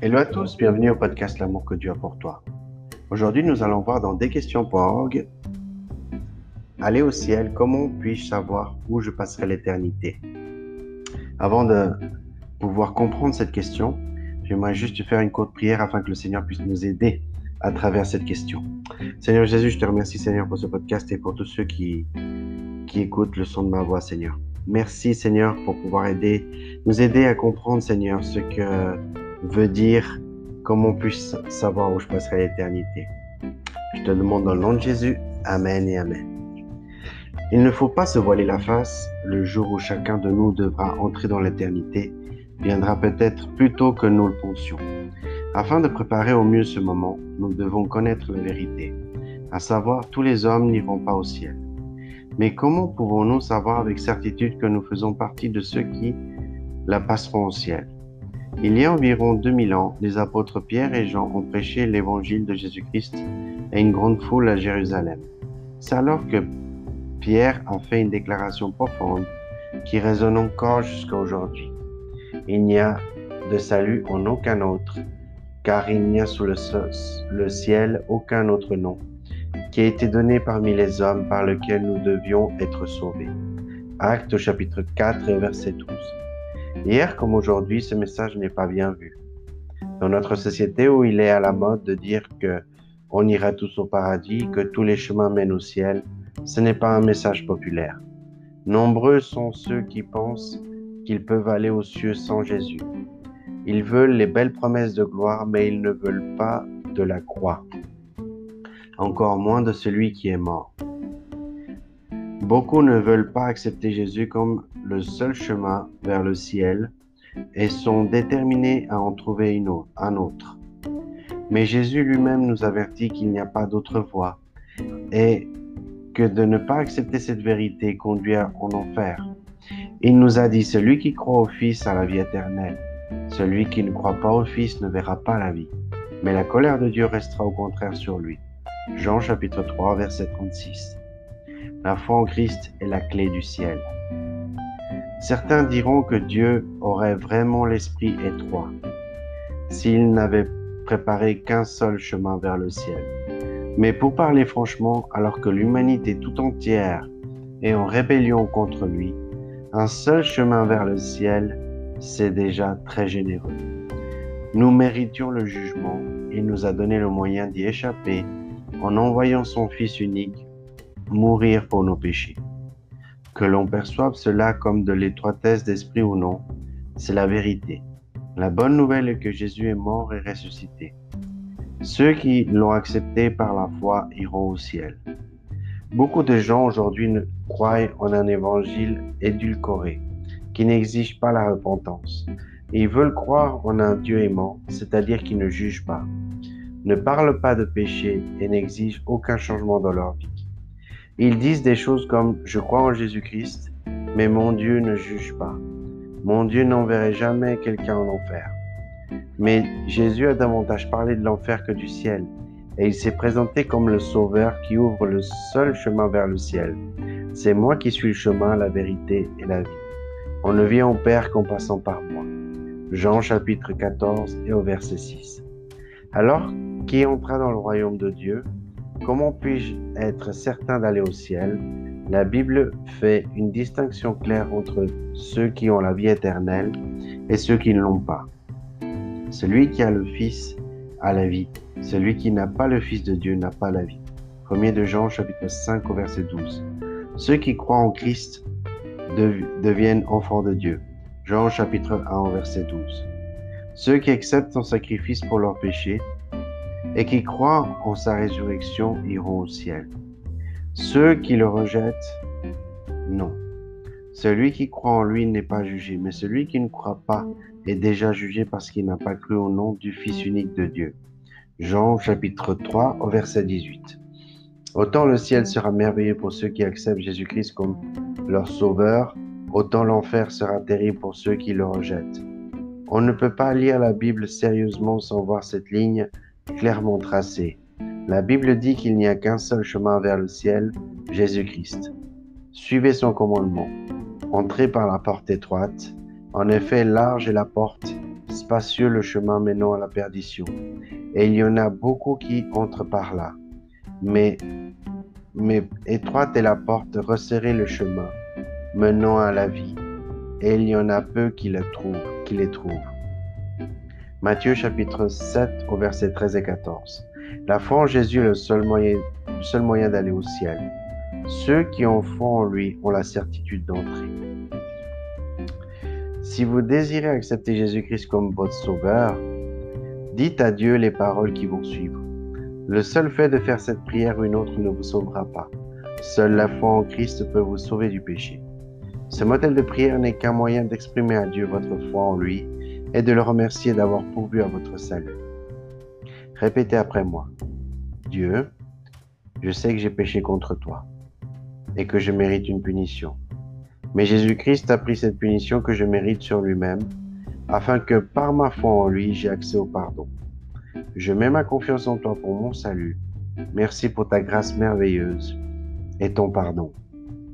Hello à tous, bienvenue au podcast L'amour que Dieu a pour toi. Aujourd'hui, nous allons voir dans desquestions.org Aller au ciel, comment puis-je savoir où je passerai l'éternité? Avant de pouvoir comprendre cette question, j'aimerais juste faire une courte prière afin que le Seigneur puisse nous aider à travers cette question. Seigneur Jésus, je te remercie Seigneur pour ce podcast et pour tous ceux qui, qui écoutent le son de ma voix Seigneur. Merci Seigneur pour pouvoir aider, nous aider à comprendre Seigneur ce que veut dire comment puisse savoir où je passerai l'éternité. Je te demande dans le nom de Jésus, Amen et Amen. Il ne faut pas se voiler la face, le jour où chacun de nous devra entrer dans l'éternité viendra peut-être plus tôt que nous le pensions. Afin de préparer au mieux ce moment, nous devons connaître la vérité, à savoir tous les hommes n'iront pas au ciel. Mais comment pouvons-nous savoir avec certitude que nous faisons partie de ceux qui la passeront au ciel? Il y a environ 2000 ans, les apôtres Pierre et Jean ont prêché l'évangile de Jésus-Christ à une grande foule à Jérusalem. C'est alors que Pierre a fait une déclaration profonde qui résonne encore jusqu'à aujourd'hui. Il n'y a de salut en aucun autre, car il n'y a sous le, ciel aucun autre nom qui a été donné parmi les hommes par lequel nous devions être sauvés. Acte chapitre 4 verset 12. Hier comme aujourd'hui, ce message n'est pas bien vu. Dans notre société où il est à la mode de dire que on ira tous au paradis, que tous les chemins mènent au ciel, ce n'est pas un message populaire. Nombreux sont ceux qui pensent qu'ils peuvent aller aux cieux sans Jésus. Ils veulent les belles promesses de gloire, mais ils ne veulent pas de la croix, encore moins de celui qui est mort. Beaucoup ne veulent pas accepter Jésus comme le seul chemin vers le ciel et sont déterminés à en trouver un autre. Mais Jésus lui-même nous avertit qu'il n'y a pas d'autre voie et que de ne pas accepter cette vérité conduit en enfer. Il nous a dit, celui qui croit au Fils a la vie éternelle. Celui qui ne croit pas au Fils ne verra pas la vie, mais la colère de Dieu restera au contraire sur lui. Jean chapitre 3 verset 36. La foi en Christ est la clé du ciel. Certains diront que Dieu aurait vraiment l'esprit étroit s'il n'avait préparé qu'un seul chemin vers le ciel. Mais pour parler franchement, alors que l'humanité tout entière est en rébellion contre lui, un seul chemin vers le ciel, c'est déjà très généreux. Nous méritions le jugement, il nous a donné le moyen d'y échapper en envoyant son Fils unique mourir pour nos péchés. Que l'on perçoive cela comme de l'étroitesse d'esprit ou non, c'est la vérité. La bonne nouvelle est que Jésus est mort et ressuscité. Ceux qui l'ont accepté par la foi iront au ciel. Beaucoup de gens aujourd'hui croient en un évangile édulcoré, qui n'exige pas la repentance. ils veulent croire en un Dieu aimant, c'est-à-dire qui ne juge pas, ne parle pas de péché et n'exige aucun changement dans leur vie. Ils disent des choses comme Je crois en Jésus-Christ, mais mon Dieu ne juge pas. Mon Dieu n'enverrait jamais quelqu'un en enfer. Mais Jésus a davantage parlé de l'enfer que du ciel, et il s'est présenté comme le Sauveur qui ouvre le seul chemin vers le ciel. C'est moi qui suis le chemin, la vérité et la vie. On ne vient au Père qu'en passant par moi. Jean chapitre 14 et au verset 6. Alors, qui entra dans le royaume de Dieu? Comment puis-je être certain d'aller au ciel? La Bible fait une distinction claire entre ceux qui ont la vie éternelle et ceux qui ne l'ont pas. Celui qui a le Fils a la vie. Celui qui n'a pas le Fils de Dieu n'a pas la vie. 1 de Jean chapitre 5 au verset 12. Ceux qui croient en Christ deviennent enfants de Dieu. Jean chapitre 1 au verset 12. Ceux qui acceptent son sacrifice pour leurs péchés et qui croient en sa résurrection iront au ciel. Ceux qui le rejettent, non. Celui qui croit en lui n'est pas jugé, mais celui qui ne croit pas est déjà jugé parce qu'il n'a pas cru au nom du Fils unique de Dieu. Jean chapitre 3 au verset 18. Autant le ciel sera merveilleux pour ceux qui acceptent Jésus-Christ comme leur sauveur, autant l'enfer sera terrible pour ceux qui le rejettent. On ne peut pas lire la Bible sérieusement sans voir cette ligne clairement tracé. La Bible dit qu'il n'y a qu'un seul chemin vers le ciel, Jésus-Christ. Suivez son commandement. Entrez par la porte étroite. En effet, large est la porte spacieux le chemin menant à la perdition, et il y en a beaucoup qui entrent par là. Mais, mais étroite est la porte, resserrez le chemin menant à la vie, et il y en a peu qui, le trouvent, qui les trouvent. Matthieu chapitre 7 au verset 13 et 14. La foi en Jésus est le seul moyen, seul moyen d'aller au ciel. Ceux qui ont foi en lui ont la certitude d'entrer. Si vous désirez accepter Jésus-Christ comme votre sauveur, dites à Dieu les paroles qui vont suivre. Le seul fait de faire cette prière ou une autre ne vous sauvera pas. Seule la foi en Christ peut vous sauver du péché. Ce modèle de prière n'est qu'un moyen d'exprimer à Dieu votre foi en lui et de le remercier d'avoir pourvu à votre salut. Répétez après moi. Dieu, je sais que j'ai péché contre toi et que je mérite une punition. Mais Jésus-Christ a pris cette punition que je mérite sur lui-même, afin que par ma foi en lui, j'ai accès au pardon. Je mets ma confiance en toi pour mon salut. Merci pour ta grâce merveilleuse et ton pardon.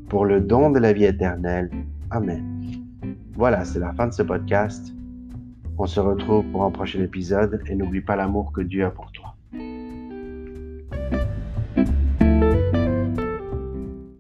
Pour le don de la vie éternelle. Amen. Voilà, c'est la fin de ce podcast. On se retrouve pour un prochain épisode et n'oublie pas l'amour que Dieu a pour toi.